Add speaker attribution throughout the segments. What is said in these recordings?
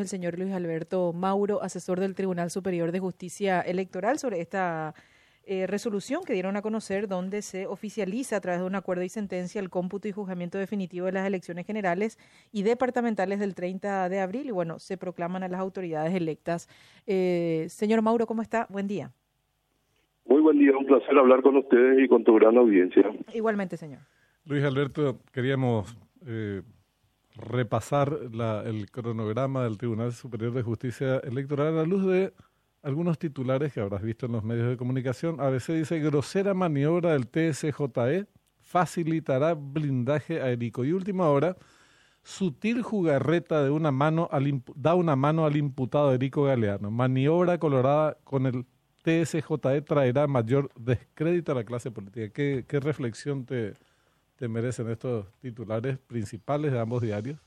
Speaker 1: el señor Luis Alberto Mauro, asesor del Tribunal Superior de Justicia Electoral, sobre esta eh, resolución que dieron a conocer donde se oficializa a través de un acuerdo y sentencia el cómputo y juzgamiento definitivo de las elecciones generales y departamentales del 30 de abril y bueno, se proclaman a las autoridades electas. Eh, señor Mauro, ¿cómo está? Buen día.
Speaker 2: Muy buen día, un placer hablar con ustedes y con tu gran audiencia.
Speaker 1: Igualmente, señor.
Speaker 3: Luis Alberto, queríamos eh, repasar el cronograma del Tribunal Superior de Justicia Electoral a la luz de algunos titulares que habrás visto en los medios de comunicación. ABC dice, grosera maniobra del TSJE facilitará blindaje aéreo. Y última hora, sutil jugarreta de una mano al, da una mano al imputado Erico Galeano. Maniobra colorada con el TSJE traerá mayor descrédito a la clase política. ¿Qué, qué reflexión te, te merecen estos titulares principales de ambos diarios?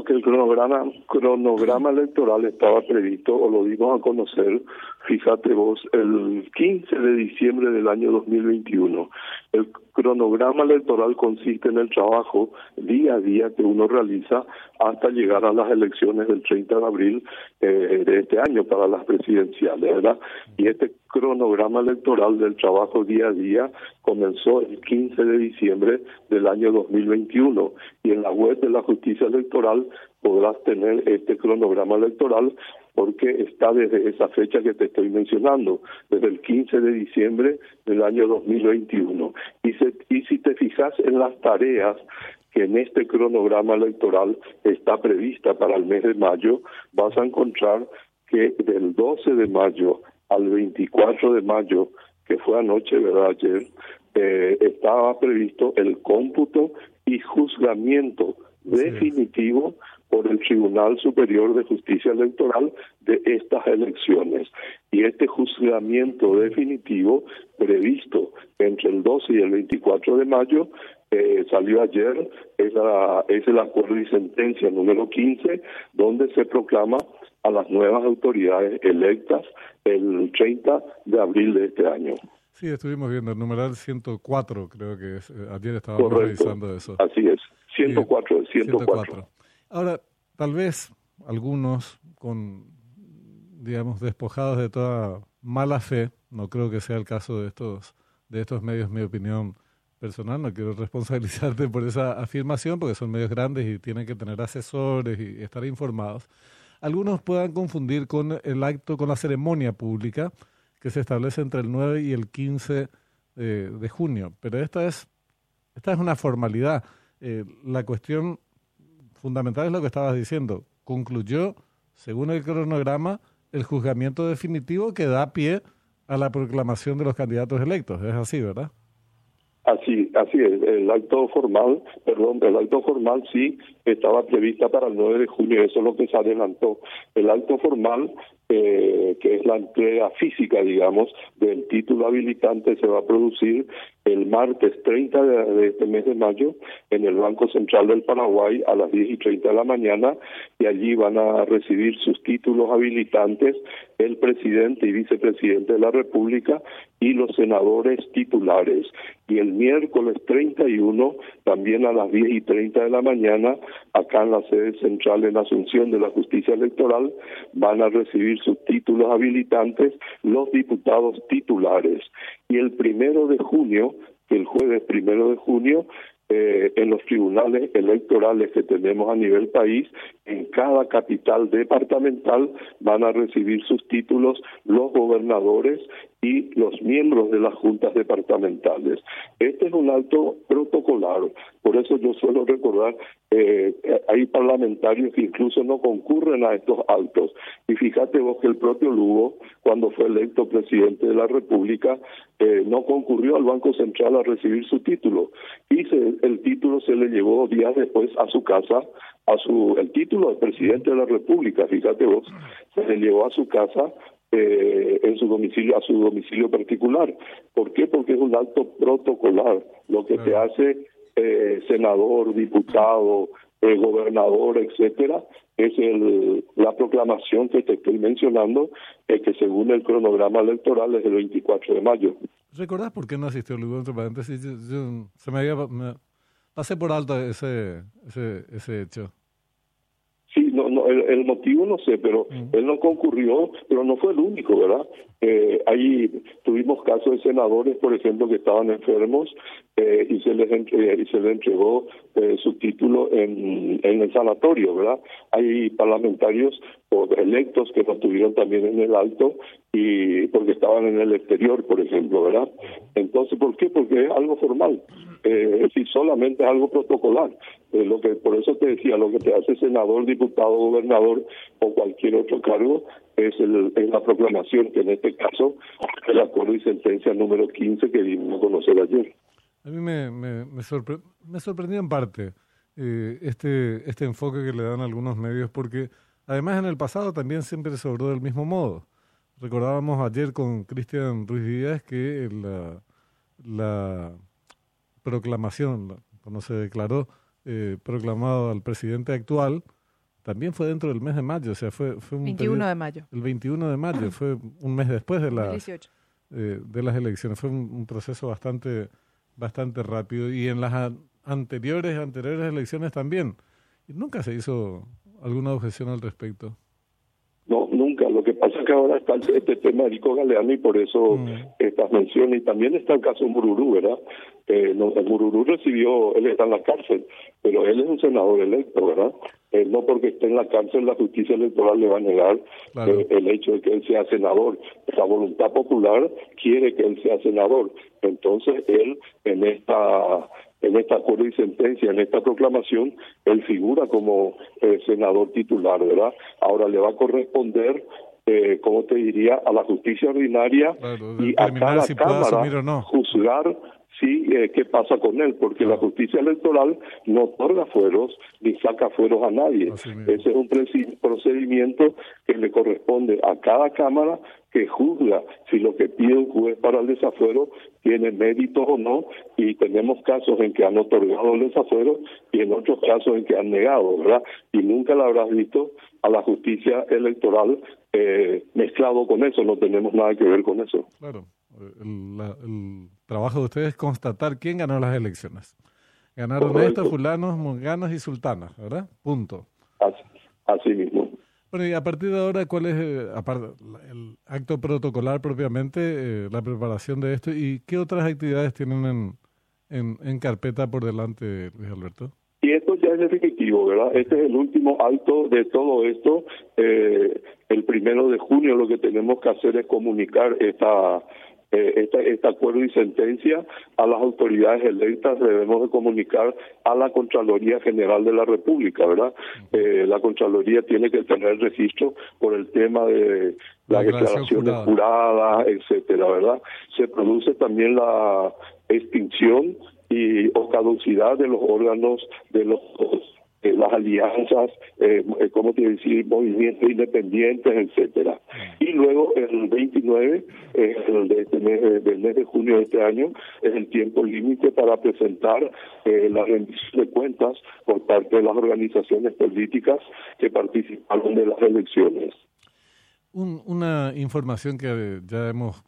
Speaker 2: Que el cronograma, cronograma electoral estaba previsto, o lo dimos a conocer, fíjate vos, el 15 de diciembre del año 2021. El cronograma electoral consiste en el trabajo día a día que uno realiza hasta llegar a las elecciones del 30 de abril eh, de este año para las presidenciales, ¿verdad? Y este cronograma electoral del trabajo día a día comenzó el 15 de diciembre del año 2021 y en la web de la justicia electoral podrás tener este cronograma electoral porque está desde esa fecha que te estoy mencionando, desde el 15 de diciembre del año 2021. Y, se, y si te fijas en las tareas que en este cronograma electoral está prevista para el mes de mayo, vas a encontrar que del 12 de mayo al 24 de mayo, que fue anoche, ¿verdad? Ayer, eh, estaba previsto el cómputo y juzgamiento definitivo por el Tribunal Superior de Justicia Electoral de estas elecciones. Y este juzgamiento definitivo previsto entre el 12 y el 24 de mayo eh, salió ayer, es, es el acuerdo y sentencia número 15, donde se proclama a las nuevas autoridades electas el 30 de abril de este año.
Speaker 3: Sí, estuvimos viendo el numeral 104, creo que es, eh, ayer estábamos revisando eso.
Speaker 2: Así es, 104, 104.
Speaker 3: Ahora, tal vez algunos con, digamos, despojados de toda mala fe, no creo que sea el caso de estos, de estos medios, mi opinión personal, no quiero responsabilizarte por esa afirmación, porque son medios grandes y tienen que tener asesores y estar informados. Algunos puedan confundir con el acto, con la ceremonia pública que se establece entre el 9 y el 15 eh, de junio, pero esta es, esta es una formalidad. Eh, la cuestión fundamental es lo que estabas diciendo. Concluyó, según el cronograma, el juzgamiento definitivo que da pie a la proclamación de los candidatos electos. Es así, ¿verdad?
Speaker 2: Así, así es. El acto formal, perdón, el acto formal sí estaba prevista para el 9 de junio, eso es lo que se adelantó. El acto formal eh, que es la entrega física, digamos, del título habilitante, se va a producir el martes 30 de, este mes de mayo en el Banco Central del Paraguay a las 10 y 30 de la mañana y allí van a recibir sus títulos habilitantes el presidente y vicepresidente de la República y los senadores titulares. Y el miércoles 31, también a las 10 y 30 de la mañana, acá en la sede central en Asunción de la Justicia Electoral, van a recibir sus títulos habilitantes los diputados titulares. Y el primero de junio, el jueves primero de junio, eh, en los tribunales electorales que tenemos a nivel país, en cada capital departamental van a recibir sus títulos los gobernadores y los miembros de las juntas departamentales. Este es un acto protocolar, por eso yo suelo recordar, eh, hay parlamentarios que incluso no concurren a estos actos. Y fíjate vos que el propio Lugo, cuando fue electo presidente de la República, eh, no concurrió al Banco Central a recibir su título. Y el título se le llevó días después a su casa, a su el título de presidente de la República, fíjate vos, se le llevó a su casa eh, en su domicilio, a su domicilio particular. ¿Por qué? Porque es un acto protocolar, lo que te hace eh, senador, diputado, eh, gobernador, etcétera, es el, la proclamación que te estoy mencionando, eh, que según el cronograma electoral es el 24 de mayo.
Speaker 3: ¿Recordás por qué no asistió Lugo? Entre paréntesis, se me había, pasé por alto ese, ese, ese hecho.
Speaker 2: Sí, no, no, el, motivo no sé, pero mm. él no concurrió, pero no fue el único, ¿verdad? Eh, ahí tuvimos casos de senadores, por ejemplo, que estaban enfermos eh, y se les eh, y se les entregó eh, su título en, en el sanatorio, ¿verdad? Hay parlamentarios o electos que no estuvieron también en el alto y porque estaban en el exterior, por ejemplo, ¿verdad? Entonces, ¿por qué? Porque es algo formal, eh, decir, solamente es algo protocolar. Eh, lo que por eso te decía, lo que te hace senador, diputado, gobernador o cualquier otro cargo es, el, es la proclamación, que en este caso el acuerdo y sentencia número 15 que dimos a conocer ayer.
Speaker 3: A mí me, me, me, sorprendió en parte eh, este, este enfoque que le dan algunos medios, porque además en el pasado también siempre se del mismo modo. Recordábamos ayer con Cristian Ruiz Díaz que la, la proclamación, cuando se declaró eh, proclamado al presidente actual, también fue dentro del mes de mayo, o sea, fue, fue un
Speaker 1: 21 de mayo.
Speaker 3: El 21 de mayo, fue un mes después de, la, eh, de las elecciones. Fue un proceso bastante bastante rápido y en las anteriores anteriores elecciones también. Y nunca se hizo alguna objeción al respecto.
Speaker 2: No, nunca. Lo que pasa es que ahora está este tema de Rico Galeano y por eso mm. estas menciones. Y también está el caso Mururú, ¿verdad? Eh, no, Mururú recibió, él está en la cárcel, pero él es un senador electo, ¿verdad? Eh, no porque esté en la cárcel la justicia electoral le va a negar eh, el hecho de que él sea senador. La voluntad popular quiere que él sea senador. Entonces él en esta en esta acuerdo y sentencia, en esta proclamación, él figura como eh, senador titular, ¿verdad? Ahora le va a corresponder eh, como te diría, a la justicia ordinaria y a cada Cámara juzgar sí eh, qué pasa con él, porque la justicia electoral no otorga fueros ni saca fueros a nadie. Ese es un procedimiento que le corresponde a cada Cámara que juzga si lo que pide un juez para el desafuero tiene mérito o no, y tenemos casos en que han otorgado el desafuero y en otros casos en que han negado, ¿verdad? Y nunca la habrás visto a la justicia electoral eh, mezclado con eso, no tenemos nada que ver con eso.
Speaker 3: Claro, el, trabajo de ustedes es constatar quién ganó las elecciones. Ganaron estos, fulanos, monganos y sultanas, ¿verdad? Punto.
Speaker 2: Así, mismo.
Speaker 3: Bueno, y a partir de ahora, ¿cuál es eh, aparte, el acto protocolar propiamente, eh, la preparación de esto y qué otras actividades tienen en, en, en carpeta por delante, Luis Alberto?
Speaker 2: Y esto ya es ¿verdad? Este es el último alto de todo esto. Eh, el primero de junio lo que tenemos que hacer es comunicar esta, eh, este acuerdo y sentencia a las autoridades electas debemos de comunicar a la Contraloría General de la República, ¿verdad? Eh, la Contraloría tiene que tener registro por el tema de las declaraciones juradas, etcétera, ¿verdad? Se produce también la extinción y o caducidad de los órganos de los eh, las alianzas, eh, eh como te decir, movimientos independientes, etcétera. Y luego el 29 el de este mes, del mes de junio de este año es el tiempo límite para presentar eh, la rendición de cuentas por parte de las organizaciones políticas que participaron de las elecciones.
Speaker 3: una información que ya hemos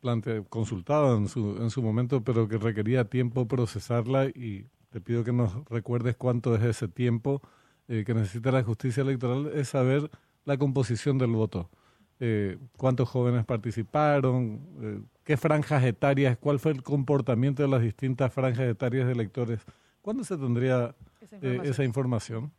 Speaker 3: plante, consultado en su, en su momento, pero que requería tiempo procesarla y te pido que nos recuerdes cuánto es ese tiempo eh, que necesita la justicia electoral, es saber la composición del voto. Eh, cuántos jóvenes participaron, eh, qué franjas etarias, cuál fue el comportamiento de las distintas franjas etarias de electores. ¿Cuándo se tendría esa información?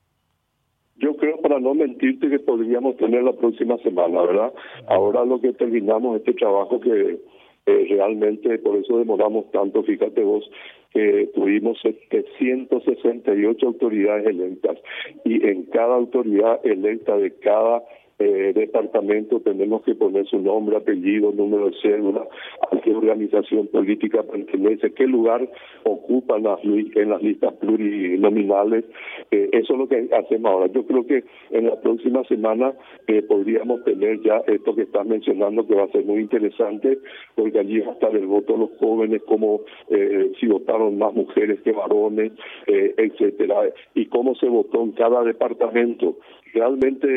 Speaker 2: Yo creo, para no mentirte, que podríamos tener la próxima semana, ¿verdad? Ahora lo que terminamos este trabajo que eh, realmente por eso demoramos tanto, fíjate vos, que tuvimos 768 autoridades electas y en cada autoridad electa de cada eh, departamento tenemos que poner su nombre, apellido, número de cédula, a qué organización política pertenece, qué lugar ocupa en las, en las listas plurinominales. Eh, eso es lo que hacemos ahora. Yo creo que en la próxima semana eh, podríamos tener ya esto que estás mencionando, que va a ser muy interesante, porque allí va a estar el voto de los jóvenes, como eh, si votaron más mujeres que varones, etcétera, y cómo se votó en cada departamento realmente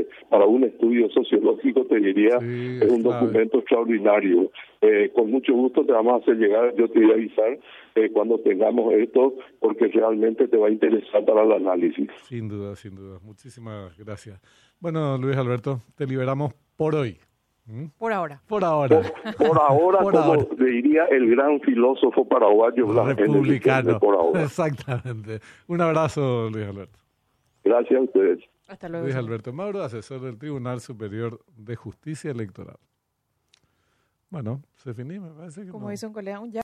Speaker 2: eh, para un estudio sociológico te diría
Speaker 3: Sí,
Speaker 2: es un documento extraordinario. Eh, con mucho gusto te vamos a hacer llegar, yo te voy a avisar eh, cuando tengamos esto, porque realmente te va a interesar para el análisis.
Speaker 3: Sin duda, sin duda. Muchísimas gracias. Bueno, Luis Alberto, te liberamos por hoy. ¿Mm?
Speaker 1: Por ahora.
Speaker 3: Por ahora.
Speaker 2: Por ahora,
Speaker 3: Por
Speaker 2: como
Speaker 3: ahora.
Speaker 2: diría el gran filósofo paraguayo
Speaker 3: Republicano.
Speaker 2: por ahora.
Speaker 3: Exactamente. Un abrazo, Luis Alberto.
Speaker 2: Gracias a ustedes.
Speaker 1: Hasta luego.
Speaker 3: Luis. Alberto Mauro, asesor del Tribunal Superior de Justicia Electoral. Bueno, se finí, me parece que
Speaker 1: Como
Speaker 3: no.
Speaker 1: dice un colega, un ya